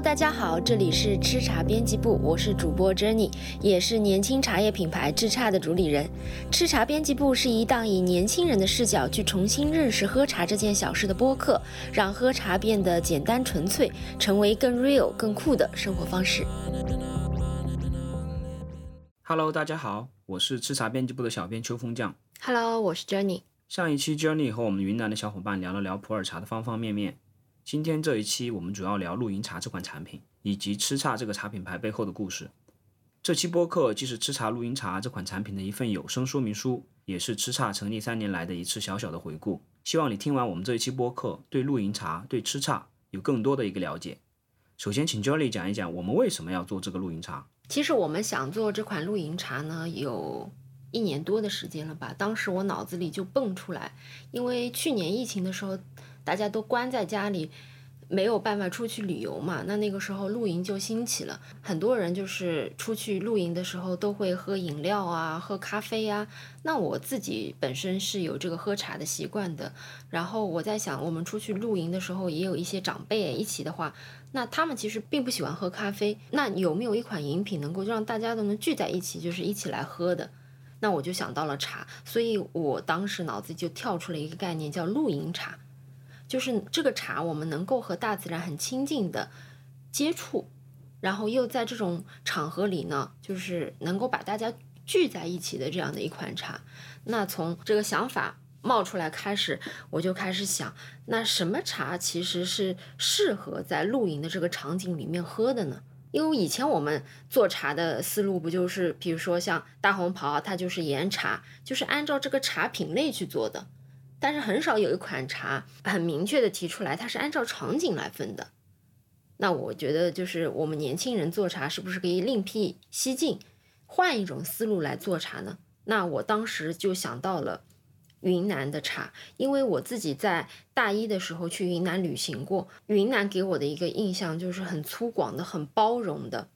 Hello，大家好，这里是吃茶编辑部，我是主播 Jenny，也是年轻茶叶品牌智茶的主理人。吃茶编辑部是一档以年轻人的视角去重新认识喝茶这件小事的播客，让喝茶变得简单纯粹，成为更 real、更酷的生活方式。Hello，大家好，我是吃茶编辑部的小编秋风酱。Hello，我是 Jenny。上一期 Jenny 和我们云南的小伙伴聊了聊普洱茶的方方面面。今天这一期我们主要聊露营茶这款产品，以及吃茶这个茶品牌背后的故事。这期播客既是吃茶露营茶这款产品的一份有声说明书，也是吃茶成立三年来的一次小小的回顾。希望你听完我们这一期播客，对露营茶、对吃茶有更多的一个了解。首先，请 Jolly 讲一讲我们为什么要做这个露营茶。其实我们想做这款露营茶呢，有一年多的时间了吧。当时我脑子里就蹦出来，因为去年疫情的时候。大家都关在家里，没有办法出去旅游嘛。那那个时候露营就兴起了，很多人就是出去露营的时候都会喝饮料啊，喝咖啡呀。那我自己本身是有这个喝茶的习惯的。然后我在想，我们出去露营的时候也有一些长辈一起的话，那他们其实并不喜欢喝咖啡。那有没有一款饮品能够让大家都能聚在一起，就是一起来喝的？那我就想到了茶，所以我当时脑子就跳出了一个概念，叫露营茶。就是这个茶，我们能够和大自然很亲近的接触，然后又在这种场合里呢，就是能够把大家聚在一起的这样的一款茶。那从这个想法冒出来开始，我就开始想，那什么茶其实是适合在露营的这个场景里面喝的呢？因为以前我们做茶的思路不就是，比如说像大红袍，它就是岩茶，就是按照这个茶品类去做的。但是很少有一款茶很明确的提出来，它是按照场景来分的。那我觉得就是我们年轻人做茶是不是可以另辟蹊径，换一种思路来做茶呢？那我当时就想到了云南的茶，因为我自己在大一的时候去云南旅行过，云南给我的一个印象就是很粗犷的、很包容的。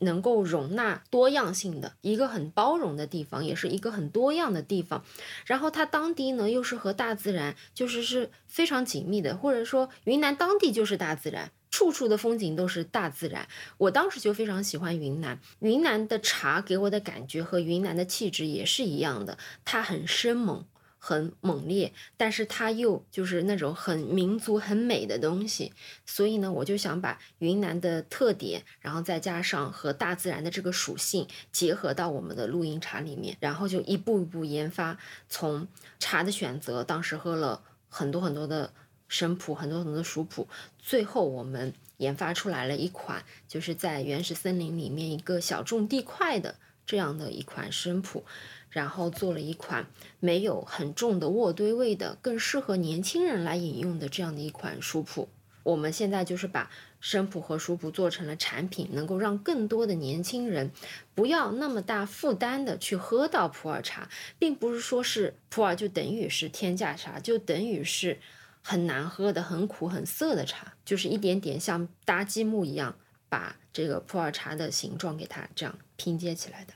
能够容纳多样性的一个很包容的地方，也是一个很多样的地方。然后它当地呢，又是和大自然就是是非常紧密的，或者说云南当地就是大自然，处处的风景都是大自然。我当时就非常喜欢云南，云南的茶给我的感觉和云南的气质也是一样的，它很生猛。很猛烈，但是它又就是那种很民族、很美的东西，所以呢，我就想把云南的特点，然后再加上和大自然的这个属性结合到我们的露营茶里面，然后就一步一步研发。从茶的选择，当时喝了很多很多的生普，很多很多的熟普，最后我们研发出来了一款，就是在原始森林里面一个小种地块的这样的一款生普。然后做了一款没有很重的渥堆味的，更适合年轻人来饮用的这样的一款熟普。我们现在就是把生普和熟普做成了产品，能够让更多的年轻人不要那么大负担的去喝到普洱茶，并不是说是普洱就等于是天价茶，就等于是很难喝的、很苦、很涩的茶，就是一点点像搭积木一样，把这个普洱茶的形状给它这样拼接起来的。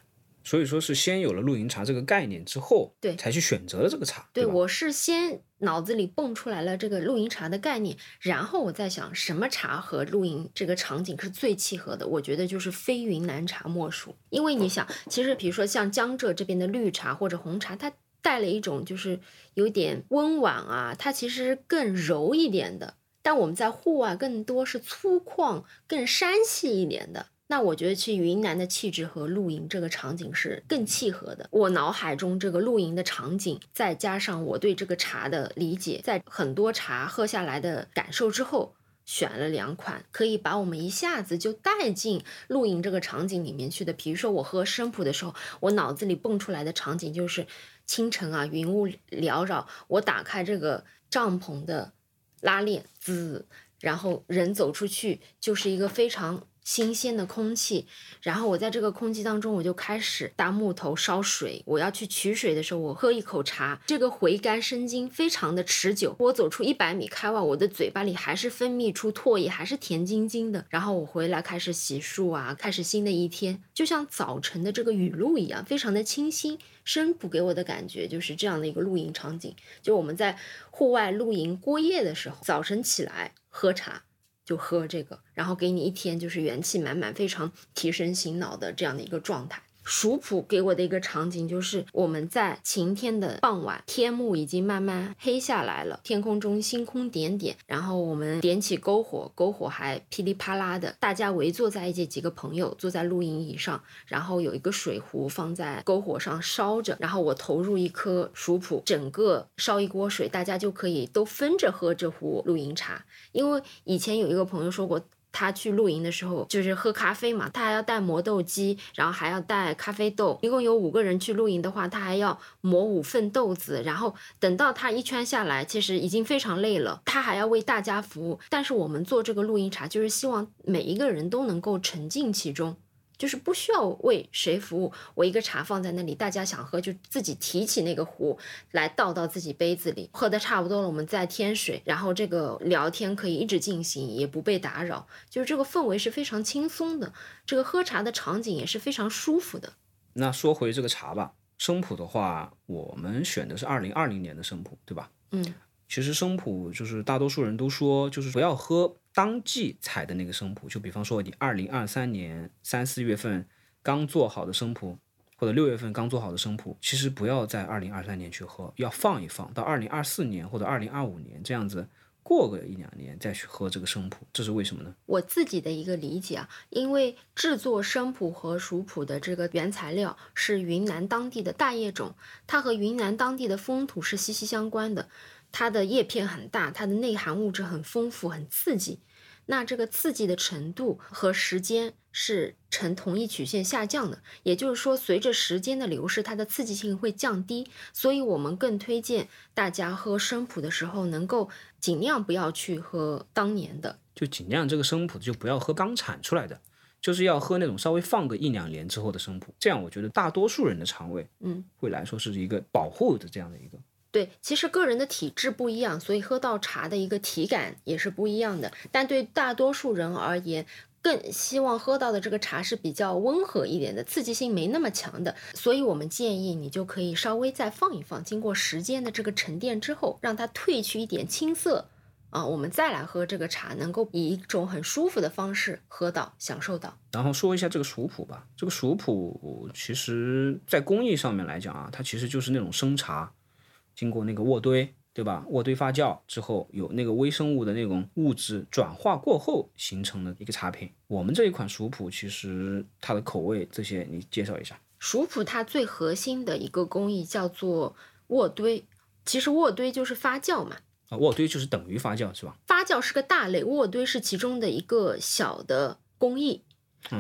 所以说是先有了露营茶这个概念之后，对，才去选择了这个茶。对，我是先脑子里蹦出来了这个露营茶的概念，然后我在想什么茶和露营这个场景是最契合的。我觉得就是非云南茶莫属，因为你想，其实比如说像江浙这边的绿茶或者红茶，它带了一种就是有点温婉啊，它其实更柔一点的。但我们在户外更多是粗犷、更山系一点的。那我觉得去云南的气质和露营这个场景是更契合的。我脑海中这个露营的场景，再加上我对这个茶的理解，在很多茶喝下来的感受之后，选了两款可以把我们一下子就带进露营这个场景里面去的。比如说我喝生普的时候，我脑子里蹦出来的场景就是清晨啊，云雾缭绕，我打开这个帐篷的拉链，滋，然后人走出去就是一个非常。新鲜的空气，然后我在这个空气当中，我就开始搭木头烧水。我要去取水的时候，我喝一口茶，这个回甘生津，非常的持久。我走出一百米开外，我的嘴巴里还是分泌出唾液，还是甜津津的。然后我回来开始洗漱啊，开始新的一天，就像早晨的这个雨露一样，非常的清新。生普给我的感觉就是这样的一个露营场景，就我们在户外露营过夜的时候，早晨起来喝茶。就喝这个，然后给你一天就是元气满满、非常提神醒脑的这样的一个状态。蜀普给我的一个场景就是我们在晴天的傍晚，天幕已经慢慢黑下来了，天空中星空点点，然后我们点起篝火，篝火还噼里啪啦的，大家围坐在一起，几个朋友坐在露营椅上，然后有一个水壶放在篝火上烧着，然后我投入一颗蜀普，整个烧一锅水，大家就可以都分着喝这壶露营茶，因为以前有一个朋友说过。他去露营的时候就是喝咖啡嘛，他还要带磨豆机，然后还要带咖啡豆。一共有五个人去露营的话，他还要磨五份豆子。然后等到他一圈下来，其实已经非常累了，他还要为大家服务。但是我们做这个露营茶，就是希望每一个人都能够沉浸其中。就是不需要为谁服务，我一个茶放在那里，大家想喝就自己提起那个壶来倒到自己杯子里，喝的差不多了，我们再添水，然后这个聊天可以一直进行，也不被打扰，就是这个氛围是非常轻松的，这个喝茶的场景也是非常舒服的。那说回这个茶吧，生普的话，我们选的是二零二零年的生普，对吧？嗯，其实生普就是大多数人都说，就是不要喝。当季采的那个生普，就比方说你二零二三年三四月份刚做好的生普，或者六月份刚做好的生普，其实不要在二零二三年去喝，要放一放到二零二四年或者二零二五年这样子，过个一两年再去喝这个生普，这是为什么呢？我自己的一个理解啊，因为制作生普和熟普的这个原材料是云南当地的大叶种，它和云南当地的风土是息息相关的。它的叶片很大，它的内含物质很丰富，很刺激。那这个刺激的程度和时间是呈同一曲线下降的，也就是说，随着时间的流逝，它的刺激性会降低。所以我们更推荐大家喝生普的时候，能够尽量不要去喝当年的，就尽量这个生普就不要喝刚产出来的，就是要喝那种稍微放个一两年之后的生普。这样我觉得大多数人的肠胃，嗯，会来说是一个保护的这样的一个。对，其实个人的体质不一样，所以喝到茶的一个体感也是不一样的。但对大多数人而言，更希望喝到的这个茶是比较温和一点的，刺激性没那么强的。所以我们建议你就可以稍微再放一放，经过时间的这个沉淀之后，让它褪去一点青涩啊，我们再来喝这个茶，能够以一种很舒服的方式喝到、享受到。然后说一下这个熟普吧，这个熟普其实在工艺上面来讲啊，它其实就是那种生茶。经过那个渥堆，对吧？渥堆发酵之后，有那个微生物的那种物质转化过后形成的一个茶品。我们这一款熟普，其实它的口味这些，你介绍一下。熟普它最核心的一个工艺叫做渥堆，其实渥堆就是发酵嘛。啊，渥堆就是等于发酵，是吧？发酵是个大类，渥堆是其中的一个小的工艺。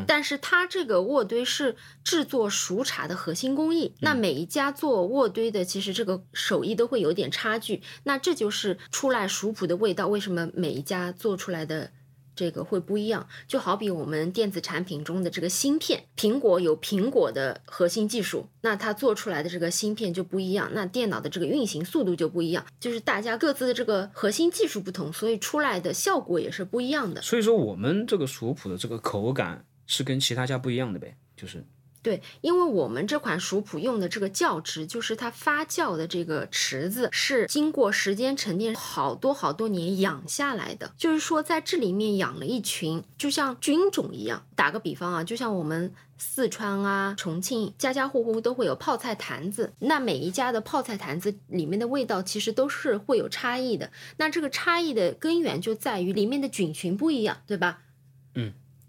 但是它这个渥堆是制作熟茶的核心工艺，那每一家做渥堆的，其实这个手艺都会有点差距。那这就是出来熟普的味道，为什么每一家做出来的这个会不一样？就好比我们电子产品中的这个芯片，苹果有苹果的核心技术，那它做出来的这个芯片就不一样，那电脑的这个运行速度就不一样，就是大家各自的这个核心技术不同，所以出来的效果也是不一样的。所以说我们这个熟普的这个口感。是跟其他家不一样的呗，就是对，因为我们这款熟普用的这个窖池，就是它发酵的这个池子是经过时间沉淀好多好多年养下来的，就是说在这里面养了一群，就像菌种一样。打个比方啊，就像我们四川啊、重庆，家家户户都会有泡菜坛子，那每一家的泡菜坛子里面的味道其实都是会有差异的。那这个差异的根源就在于里面的菌群不一样，对吧？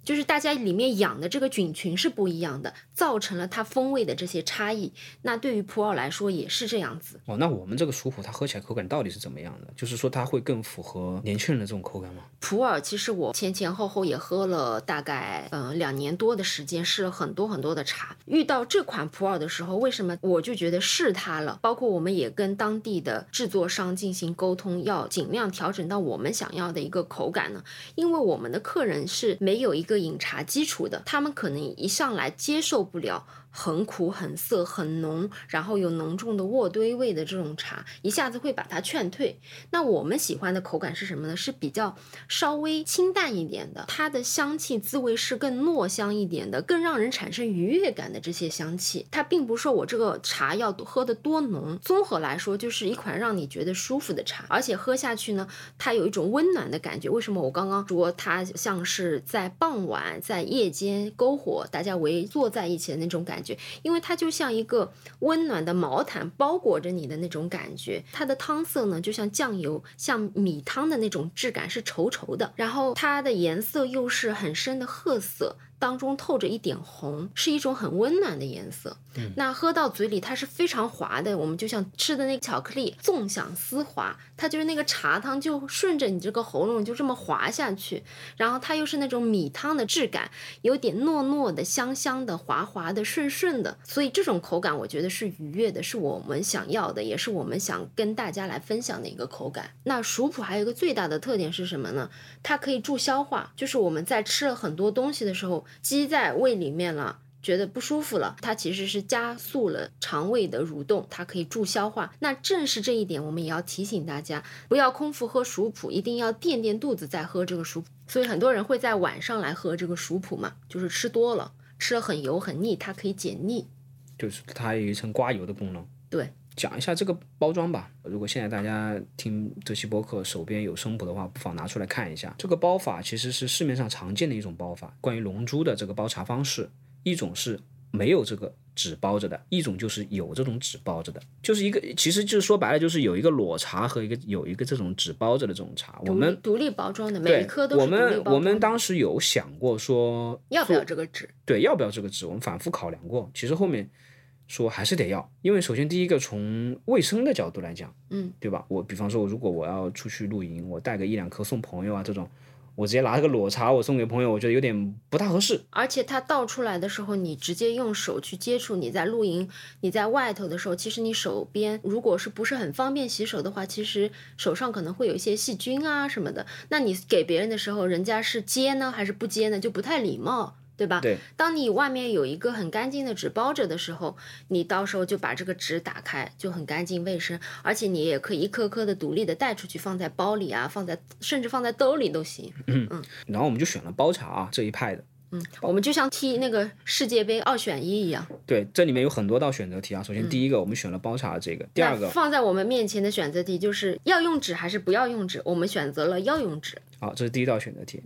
嗯。就是大家里面养的这个菌群是不一样的，造成了它风味的这些差异。那对于普洱来说也是这样子。哦，那我们这个熟普它喝起来口感到底是怎么样的？就是说它会更符合年轻人的这种口感吗？普洱其实我前前后后也喝了大概嗯两年多的时间，试了很多很多的茶。遇到这款普洱的时候，为什么我就觉得是它了？包括我们也跟当地的制作商进行沟通，要尽量调整到我们想要的一个口感呢？因为我们的客人是没有一个。个饮茶基础的，他们可能一上来接受不了很苦、很涩、很浓，然后有浓重的渥堆味的这种茶，一下子会把它劝退。那我们喜欢的口感是什么呢？是比较稍微清淡一点的，它的香气滋味是更糯香一点的，更让人产生愉悦感的这些香气。它并不是说我这个茶要喝的多浓，综合来说就是一款让你觉得舒服的茶，而且喝下去呢，它有一种温暖的感觉。为什么我刚刚说它像是在傍晚在夜间篝火，大家围坐在一起的那种感？因为它就像一个温暖的毛毯包裹着你的那种感觉。它的汤色呢，就像酱油，像米汤的那种质感，是稠稠的。然后它的颜色又是很深的褐色。当中透着一点红，是一种很温暖的颜色。嗯，那喝到嘴里它是非常滑的，我们就像吃的那个巧克力，纵享丝滑。它就是那个茶汤就顺着你这个喉咙就这么滑下去，然后它又是那种米汤的质感，有点糯糯的、香香的、滑滑的、顺顺的。所以这种口感我觉得是愉悦的，是我们想要的，也是我们想跟大家来分享的一个口感。那熟普还有一个最大的特点是什么呢？它可以助消化，就是我们在吃了很多东西的时候。积在胃里面了，觉得不舒服了，它其实是加速了肠胃的蠕动，它可以助消化。那正是这一点，我们也要提醒大家，不要空腹喝熟普，一定要垫垫肚子再喝这个熟普。所以很多人会在晚上来喝这个熟普嘛，就是吃多了，吃了很油很腻，它可以解腻，就是它有一层刮油的功能。对。讲一下这个包装吧。如果现在大家听这期播客，手边有生普的话，不妨拿出来看一下。这个包法其实是市面上常见的一种包法。关于龙珠的这个包茶方式，一种是没有这个纸包着的，一种就是有这种纸包着的，就是一个，其实就是说白了，就是有一个裸茶和一个有一个这种纸包着的这种茶。我们独立包装的，每一颗都是我们我们当时有想过说要不要这个纸？对，要不要这个纸？我们反复考量过，其实后面。说还是得要，因为首先第一个从卫生的角度来讲，嗯，对吧？我比方说，如果我要出去露营，我带个一两颗送朋友啊，这种，我直接拿个裸茶我送给朋友，我觉得有点不大合适。而且它倒出来的时候，你直接用手去接触，你在露营，你在外头的时候，其实你手边如果是不是很方便洗手的话，其实手上可能会有一些细菌啊什么的。那你给别人的时候，人家是接呢还是不接呢？就不太礼貌。对吧？对，当你外面有一个很干净的纸包着的时候，你到时候就把这个纸打开，就很干净卫生，而且你也可以一颗颗的独立的带出去，放在包里啊，放在甚至放在兜里都行。嗯嗯。然后我们就选了包茶啊这一派的。嗯，我们就像踢那个世界杯二选一一样。对，这里面有很多道选择题啊。首先第一个我们选了包茶的这个，第二个放在我们面前的选择题就是要用纸还是不要用纸，我们选择了要用纸。好，这是第一道选择题。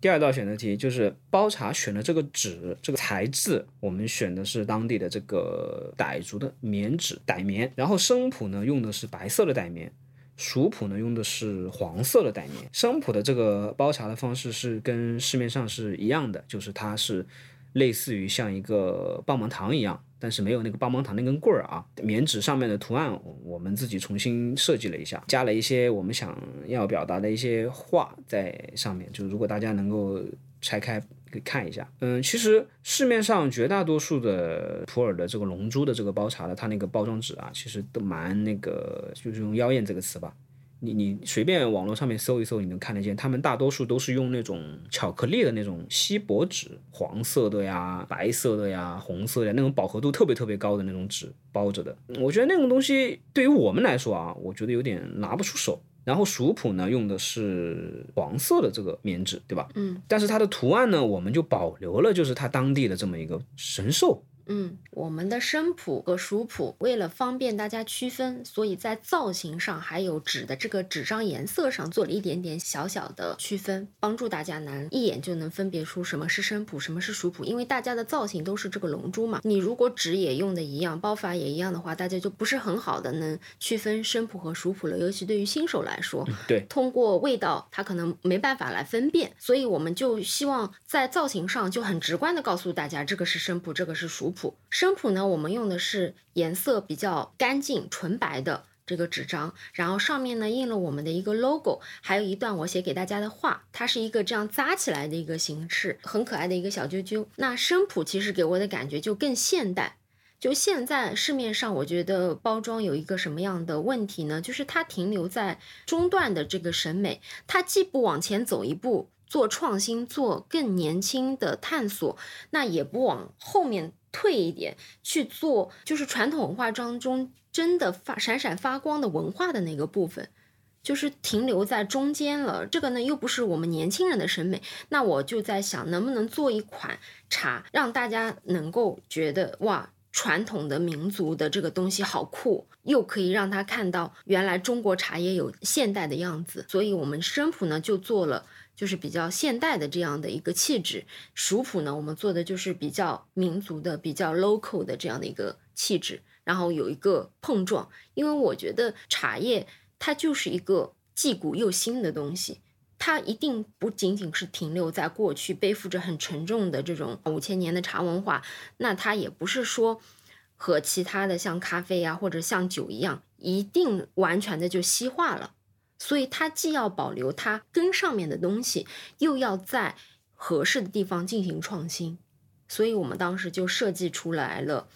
第二道选择题就是包茶选的这个纸，这个材质，我们选的是当地的这个傣族的棉纸，傣棉。然后生普呢用的是白色的傣棉，熟普呢用的是黄色的傣棉。生普的这个包茶的方式是跟市面上是一样的，就是它是类似于像一个棒棒糖一样。但是没有那个棒棒糖那根棍儿啊，棉纸上面的图案我们自己重新设计了一下，加了一些我们想要表达的一些话在上面。就如果大家能够拆开可以看一下，嗯，其实市面上绝大多数的普洱的这个龙珠的这个包茶的，它那个包装纸啊，其实都蛮那个，就是用妖艳这个词吧。你你随便网络上面搜一搜，你能看得见，他们大多数都是用那种巧克力的那种锡箔纸，黄色的呀、白色的呀、红色的那种饱和度特别特别高的那种纸包着的。我觉得那种东西对于我们来说啊，我觉得有点拿不出手。然后熟普呢用的是黄色的这个棉纸，对吧？嗯。但是它的图案呢，我们就保留了，就是它当地的这么一个神兽。嗯，我们的生普和熟普为了方便大家区分，所以在造型上还有纸的这个纸张颜色上做了一点点小小的区分，帮助大家能一眼就能分别出什么是生普，什么是熟普。因为大家的造型都是这个龙珠嘛，你如果纸也用的一样，包法也一样的话，大家就不是很好的能区分生普和熟普了。尤其对于新手来说，对，通过味道他可能没办法来分辨，所以我们就希望在造型上就很直观的告诉大家，这个是生普，这个是熟普。生普呢，我们用的是颜色比较干净、纯白的这个纸张，然后上面呢印了我们的一个 logo，还有一段我写给大家的话，它是一个这样扎起来的一个形式，很可爱的一个小啾啾。那生普其实给我的感觉就更现代。就现在市面上，我觉得包装有一个什么样的问题呢？就是它停留在中段的这个审美，它既不往前走一步做创新，做更年轻的探索，那也不往后面退一点去做，就是传统文化当中真的发闪闪发光的文化的那个部分。就是停留在中间了，这个呢又不是我们年轻人的审美，那我就在想，能不能做一款茶，让大家能够觉得哇，传统的民族的这个东西好酷，又可以让他看到原来中国茶叶有现代的样子。所以，我们生普呢就做了就是比较现代的这样的一个气质，熟普呢我们做的就是比较民族的、比较 local 的这样的一个气质，然后有一个碰撞，因为我觉得茶叶。它就是一个既古又新的东西，它一定不仅仅是停留在过去，背负着很沉重的这种五千年的茶文化。那它也不是说和其他的像咖啡呀或者像酒一样，一定完全的就西化了。所以它既要保留它根上面的东西，又要在合适的地方进行创新。所以我们当时就设计出来了，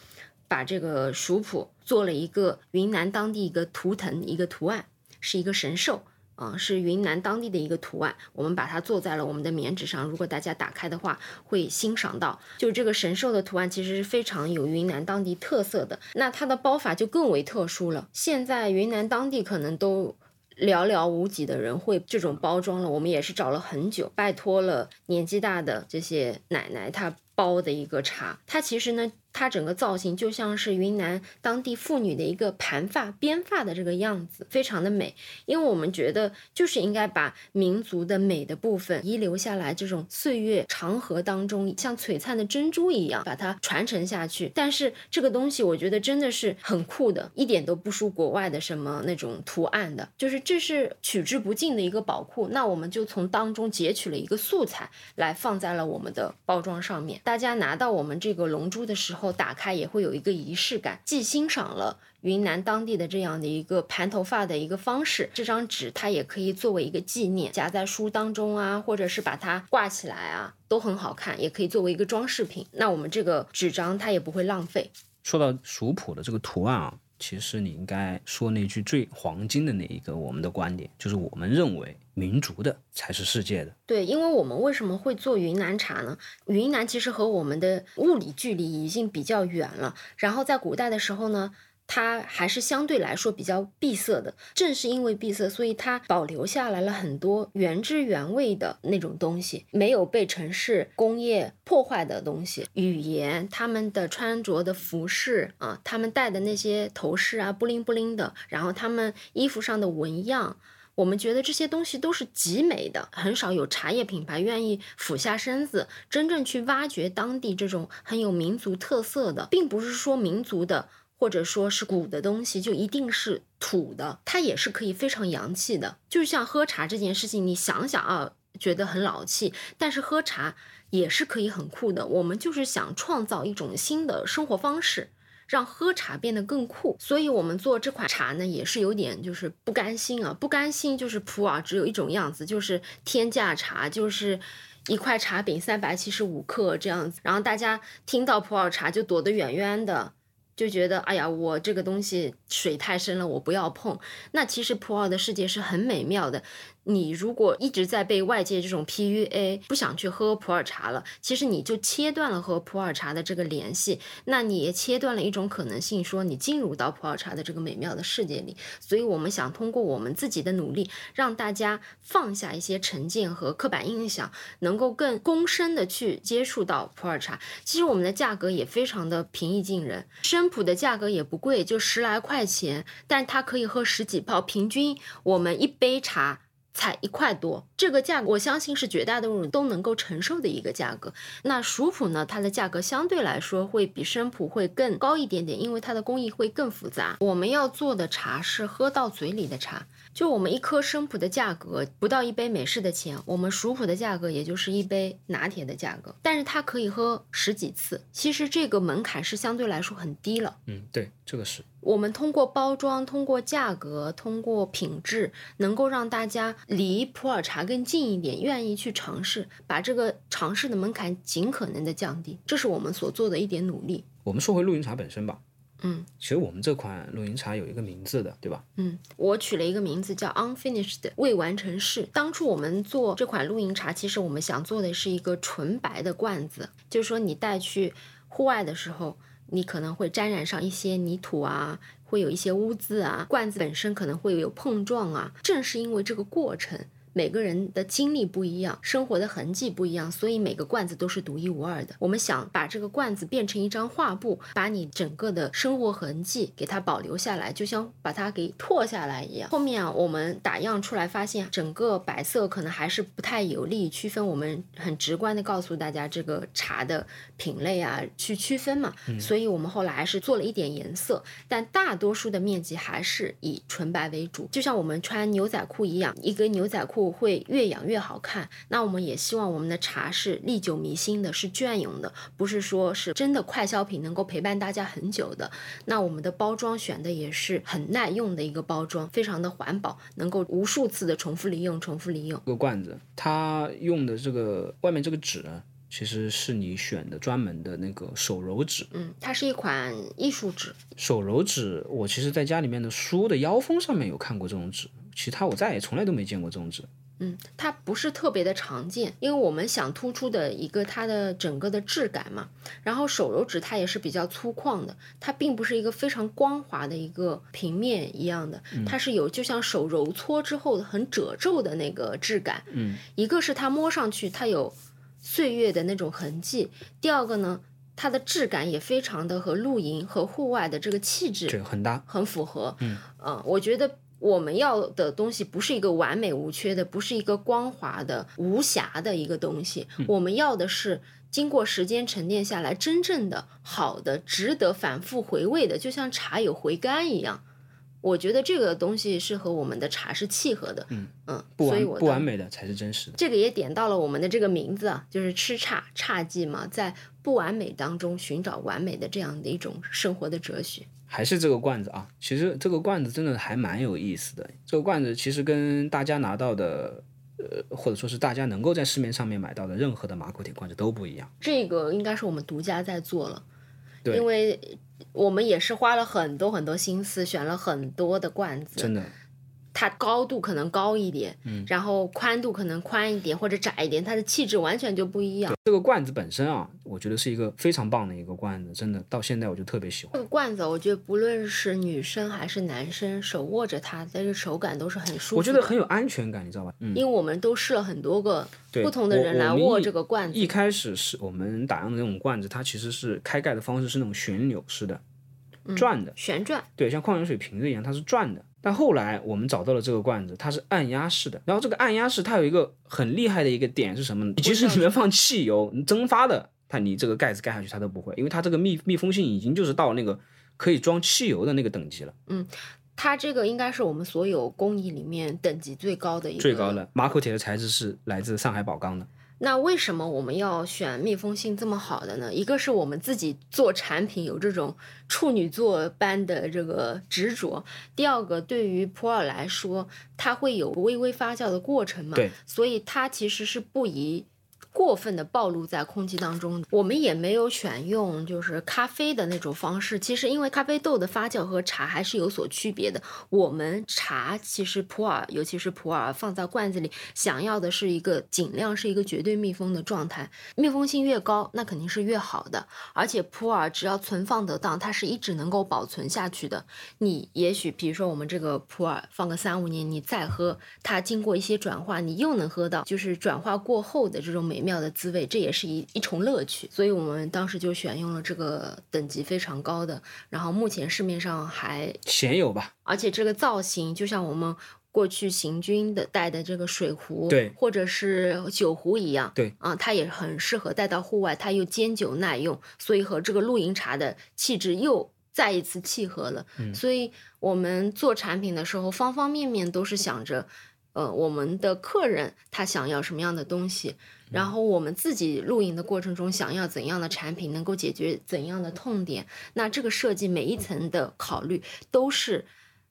把这个熟普做了一个云南当地一个图腾一个图案。是一个神兽啊，是云南当地的一个图案。我们把它做在了我们的棉纸上。如果大家打开的话，会欣赏到，就这个神兽的图案其实是非常有云南当地特色的。那它的包法就更为特殊了。现在云南当地可能都寥寥无几的人会这种包装了。我们也是找了很久，拜托了年纪大的这些奶奶，她包的一个茶。它其实呢。它整个造型就像是云南当地妇女的一个盘发、编发的这个样子，非常的美。因为我们觉得，就是应该把民族的美的部分遗留下来，这种岁月长河当中像璀璨的珍珠一样，把它传承下去。但是这个东西，我觉得真的是很酷的，一点都不输国外的什么那种图案的，就是这是取之不尽的一个宝库。那我们就从当中截取了一个素材来放在了我们的包装上面。大家拿到我们这个龙珠的时候。后打开也会有一个仪式感，既欣赏了云南当地的这样的一个盘头发的一个方式，这张纸它也可以作为一个纪念，夹在书当中啊，或者是把它挂起来啊，都很好看，也可以作为一个装饰品。那我们这个纸张它也不会浪费。说到蜀普的这个图案啊。其实你应该说那句最黄金的那一个，我们的观点就是我们认为民族的才是世界的。对，因为我们为什么会做云南茶呢？云南其实和我们的物理距离已经比较远了，然后在古代的时候呢。它还是相对来说比较闭塞的，正是因为闭塞，所以它保留下来了很多原汁原味的那种东西，没有被城市工业破坏的东西。语言，他们的穿着的服饰啊，他们戴的那些头饰啊，布灵布灵的，然后他们衣服上的纹样，我们觉得这些东西都是极美的。很少有茶叶品牌愿意俯下身子，真正去挖掘当地这种很有民族特色的，并不是说民族的。或者说是古的东西，就一定是土的，它也是可以非常洋气的。就像喝茶这件事情，你想想啊，觉得很老气，但是喝茶也是可以很酷的。我们就是想创造一种新的生活方式，让喝茶变得更酷。所以，我们做这款茶呢，也是有点就是不甘心啊，不甘心就是普洱只有一种样子，就是天价茶，就是一块茶饼三百七十五克这样子，然后大家听到普洱茶就躲得远远的。就觉得哎呀，我这个东西水太深了，我不要碰。那其实普洱的世界是很美妙的。你如果一直在被外界这种 PUA，不想去喝普洱茶了，其实你就切断了和普洱茶的这个联系，那你也切断了一种可能性，说你进入到普洱茶的这个美妙的世界里。所以我们想通过我们自己的努力，让大家放下一些成见和刻板印象，能够更躬身的去接触到普洱茶。其实我们的价格也非常的平易近人，生普的价格也不贵，就十来块钱，但它可以喝十几泡，平均我们一杯茶。才一块多，这个价格我相信是绝大多数人都能够承受的一个价格。那熟普呢，它的价格相对来说会比生普会更高一点点，因为它的工艺会更复杂。我们要做的茶是喝到嘴里的茶。就我们一颗生普的价格不到一杯美式的钱，我们熟普的价格也就是一杯拿铁的价格，但是它可以喝十几次。其实这个门槛是相对来说很低了。嗯，对，这个是。我们通过包装、通过价格、通过品质，能够让大家离普洱茶更近一点，愿意去尝试，把这个尝试的门槛尽可能的降低，这是我们所做的一点努力。我们说回露营茶本身吧。嗯，其实我们这款露营茶有一个名字的，对吧？嗯，我取了一个名字叫 Unfinished 未完成式。当初我们做这款露营茶，其实我们想做的是一个纯白的罐子，就是说你带去户外的时候，你可能会沾染上一些泥土啊，会有一些污渍啊，罐子本身可能会有碰撞啊。正是因为这个过程。每个人的经历不一样，生活的痕迹不一样，所以每个罐子都是独一无二的。我们想把这个罐子变成一张画布，把你整个的生活痕迹给它保留下来，就像把它给拓下来一样。后面啊，我们打样出来发现，整个白色可能还是不太有利于区分。我们很直观的告诉大家这个茶的品类啊，去区分嘛。所以我们后来还是做了一点颜色，但大多数的面积还是以纯白为主。就像我们穿牛仔裤一样，一个牛仔裤。会越养越好看。那我们也希望我们的茶是历久弥新的，是隽永的，不是说是真的快消品，能够陪伴大家很久的。那我们的包装选的也是很耐用的一个包装，非常的环保，能够无数次的重复利用，重复利用。这个罐子，它用的这个外面这个纸，其实是你选的专门的那个手揉纸。嗯，它是一款艺术纸。手揉纸，我其实在家里面的书的腰封上面有看过这种纸，其他我再也从来都没见过这种纸。嗯，它不是特别的常见，因为我们想突出的一个它的整个的质感嘛。然后手揉纸它也是比较粗犷的，它并不是一个非常光滑的一个平面一样的，它是有就像手揉搓之后很褶皱的那个质感。嗯，一个是它摸上去它有岁月的那种痕迹，第二个呢，它的质感也非常的和露营和户外的这个气质对很搭，很符合。嗯，呃，我觉得。我们要的东西不是一个完美无缺的，不是一个光滑的、无瑕的一个东西。我们要的是经过时间沉淀下来，真正的好的、值得反复回味的，就像茶有回甘一样。我觉得这个东西是和我们的茶是契合的。嗯嗯，不完不完美的才是真实的。这个也点到了我们的这个名字啊，就是吃差差记嘛，在不完美当中寻找完美的这样的一种生活的哲学。还是这个罐子啊，其实这个罐子真的还蛮有意思的。这个罐子其实跟大家拿到的，呃，或者说是大家能够在市面上面买到的任何的马口铁罐子都不一样。这个应该是我们独家在做了，对，因为我们也是花了很多很多心思，选了很多的罐子，真的。它高度可能高一点，嗯，然后宽度可能宽一点或者窄一点，它的气质完全就不一样。这个罐子本身啊，我觉得是一个非常棒的一个罐子，真的到现在我就特别喜欢。这个罐子，我觉得不论是女生还是男生，手握着它，这个手感都是很舒服。我觉得很有安全感，你知道吧？嗯，因为我们都试了很多个不同的人来握这个罐子。一开始是我们打样的那种罐子，它其实是开盖的方式是那种旋钮式的，转的，旋转。对，像矿泉水瓶子一样，它是转的。但后来我们找到了这个罐子，它是按压式的。然后这个按压式它有一个很厉害的一个点是什么呢？即使里面放汽油你蒸发的，它你这个盖子盖下去它都不会，因为它这个密密封性已经就是到那个可以装汽油的那个等级了。嗯，它这个应该是我们所有工艺里面等级最高的一个。最高的马口铁的材质是来自上海宝钢的。那为什么我们要选密封性这么好的呢？一个是我们自己做产品有这种处女座般的这个执着，第二个对于普洱来说，它会有微微发酵的过程嘛，对，所以它其实是不宜。过分的暴露在空气当中，我们也没有选用就是咖啡的那种方式。其实因为咖啡豆的发酵和茶还是有所区别的。我们茶其实普洱，尤其是普洱放在罐子里，想要的是一个尽量是一个绝对密封的状态。密封性越高，那肯定是越好的。而且普洱只要存放得当，它是一直能够保存下去的。你也许比如说我们这个普洱放个三五年，你再喝，它经过一些转化，你又能喝到就是转化过后的这种美。妙的滋味，这也是一一重乐趣，所以我们当时就选用了这个等级非常高的，然后目前市面上还鲜有吧，而且这个造型就像我们过去行军的带的这个水壶，对，或者是酒壶一样，对，啊，它也很适合带到户外，它又经久耐用，所以和这个露营茶的气质又再一次契合了。嗯，所以我们做产品的时候，方方面面都是想着。呃，我们的客人他想要什么样的东西，然后我们自己露营的过程中想要怎样的产品，能够解决怎样的痛点，那这个设计每一层的考虑都是。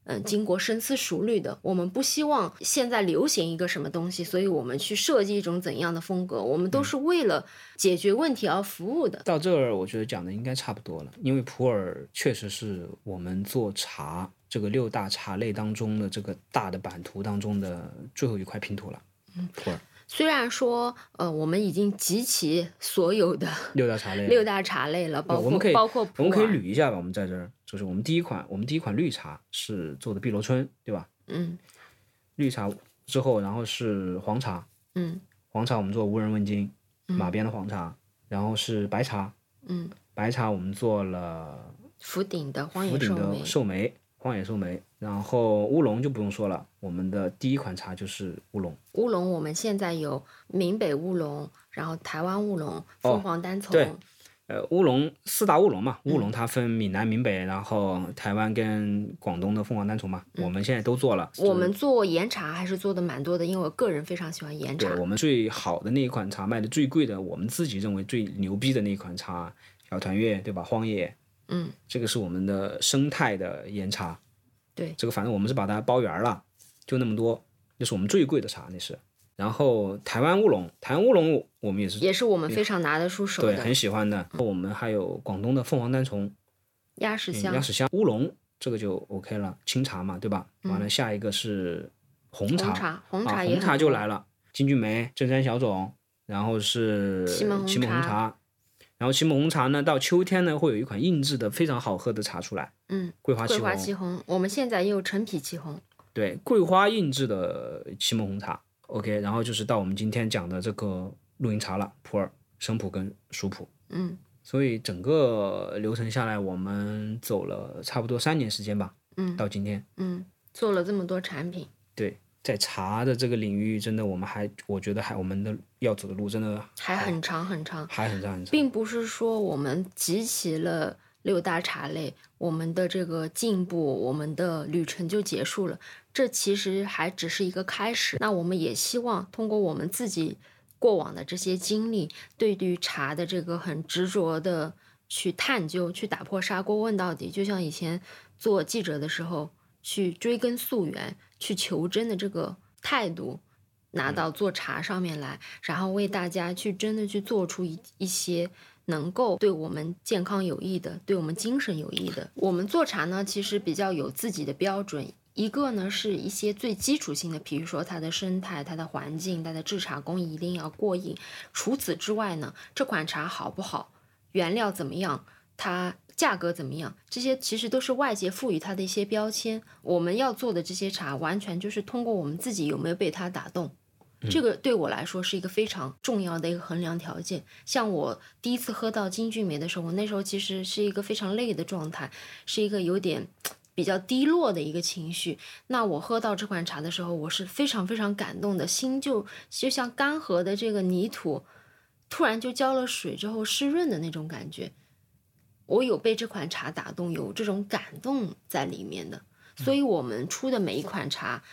嗯经过深思熟虑的。我们不希望现在流行一个什么东西，所以我们去设计一种怎样的风格。我们都是为了解决问题而服务的。到这儿，我觉得讲的应该差不多了，因为普洱确实是我们做茶这个六大茶类当中的这个大的版图当中的最后一块拼图了。嗯，普洱虽然说，呃，我们已经集齐所有的 六大茶类，六大茶类了，包括我们可以包括我们可以捋一下吧。我们在这儿就是我们第一款，我们第一款绿茶是做的碧螺春，对吧？嗯绿茶之后，然后是黄茶，嗯黄茶我们做无人问津，马鞭的黄茶，然后是白茶，嗯，白茶我们做了福鼎的荒福鼎的野寿眉，寿眉，荒野寿眉，然后乌龙就不用说了，我们的第一款茶就是乌龙。乌龙我们现在有闽北乌龙，然后台湾乌龙、凤凰单丛，对呃，乌龙四大乌龙嘛，乌龙它分闽南、闽北，然后台湾跟广东的凤凰单丛嘛，我们现在都做了。我们做岩茶还是做的蛮多的，因为我个人非常喜欢岩茶对。我们最好的那一款茶，卖的最贵的，我们自己认为最牛逼的那一款茶，小团月对吧？荒野，嗯，这个是我们的生态的岩茶。对。这个反正我们是把它包圆了，就那么多，那是我们最贵的茶，那是。然后台湾乌龙，台湾乌龙我们也是也是我们非常拿得出手对的很喜欢的。我们还有广东的凤凰单丛、鸭屎香。鸭，屎香、乌龙，这个就 OK 了，清茶嘛，对吧？完了，下一个是红茶，红茶红啊，茶就来了，金骏眉、正山小种，然后是祁门红茶，然后祁门红茶呢，到秋天呢会有一款印制的非常好喝的茶出来，嗯，桂花祁桂花红，祁红，我们现在也有陈皮祁红，对，桂花印制的祁门红茶，OK，然后就是到我们今天讲的这个露营茶了，普洱、生普跟熟普，嗯所以整个流程下来，我们走了差不多三年时间吧，嗯到今天。嗯，做了这么多产品，对，在茶的这个领域，真的我们还，我觉得还我们的要走的路真的还很长很长。还很长很长。并不是说我们集齐了六大茶类，我们的这个进步，我们的旅程就结束了。这其实还只是一个开始。那我们也希望通过我们自己过往的这些经历，对于茶的这个很执着的去探究，去打破砂锅问到底。就像以前做记者的时候，去追根溯源、去求真的这个态度。拿到做茶上面来，然后为大家去真的去做出一一些能够对我们健康有益的，对我们精神有益的。我们做茶呢，其实比较有自己的标准。一个呢是一些最基础性的，比如说它的生态、它的环境、它的制茶工艺一定要过硬。除此之外呢，这款茶好不好，原料怎么样，它价格怎么样，这些其实都是外界赋予它的一些标签。我们要做的这些茶，完全就是通过我们自己有没有被它打动。这个对我来说是一个非常重要的一个衡量条件。像我第一次喝到金骏眉的时候，我那时候其实是一个非常累的状态，是一个有点比较低落的一个情绪。那我喝到这款茶的时候，我是非常非常感动的，心就就像干涸的这个泥土，突然就浇了水之后湿润的那种感觉。我有被这款茶打动，有这种感动在里面的。所以我们出的每一款茶。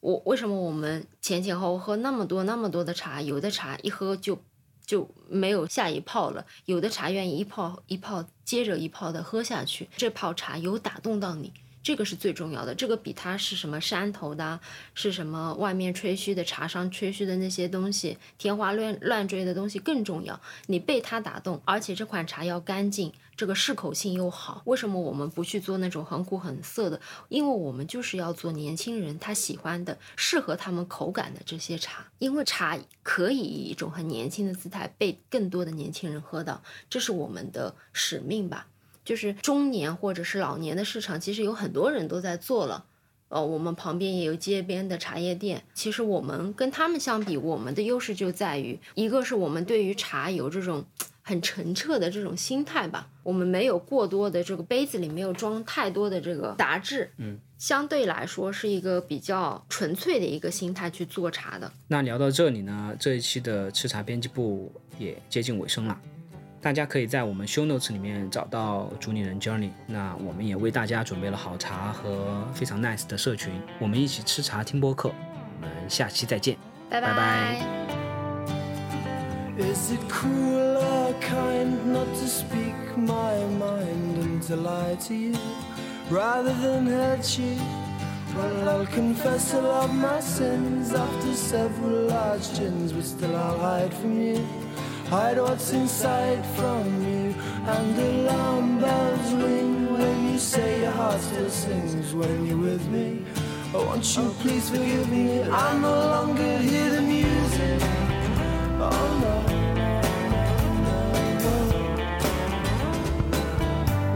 我为什么我们前前后后喝那么多那么多的茶，有的茶一喝就就没有下一泡了，有的茶愿意一泡一泡接着一泡的喝下去，这泡茶有打动到你，这个是最重要的。这个比它是什么山头的，是什么外面吹嘘的茶商吹嘘的那些东西，天花乱乱坠的东西更重要。你被它打动，而且这款茶要干净，这个适口性又好。为什么我们不去做那种很苦很涩的？因为我们就是要做年轻人他喜欢的、适合他们口感的这些茶。因为茶可以以一种很年轻的姿态被更多的年轻人喝到，这是我们的使命吧。就是中年或者是老年的市场，其实有很多人都在做了。呃，我们旁边也有街边的茶叶店。其实我们跟他们相比，我们的优势就在于，一个是我们对于茶有这种很澄澈的这种心态吧，我们没有过多的这个杯子里没有装太多的这个杂质，嗯，相对来说是一个比较纯粹的一个心态去做茶的。那聊到这里呢，这一期的吃茶编辑部也接近尾声了。大家可以在我们 show notes 里面找到主理人 Journey。那我们也为大家准备了好茶和非常 nice 的社群，我们一起吃茶听播客。我们下期再见。拜拜拜 Is it cruel or kind not to speak my mind and to lie to you rather than hurt you? Well, I'll confess of my sins after several large gins, but still I'll hide from you. Hide what's inside from you, and the alarm bells ring when you say your heart still sings when you're with me. Oh, won't you please forgive me? I no longer hear the music. Oh no.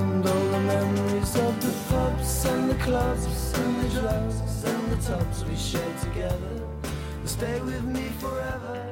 And all the memories of the pubs and the clubs and the drugs and the tubs we shared together stay with me forever.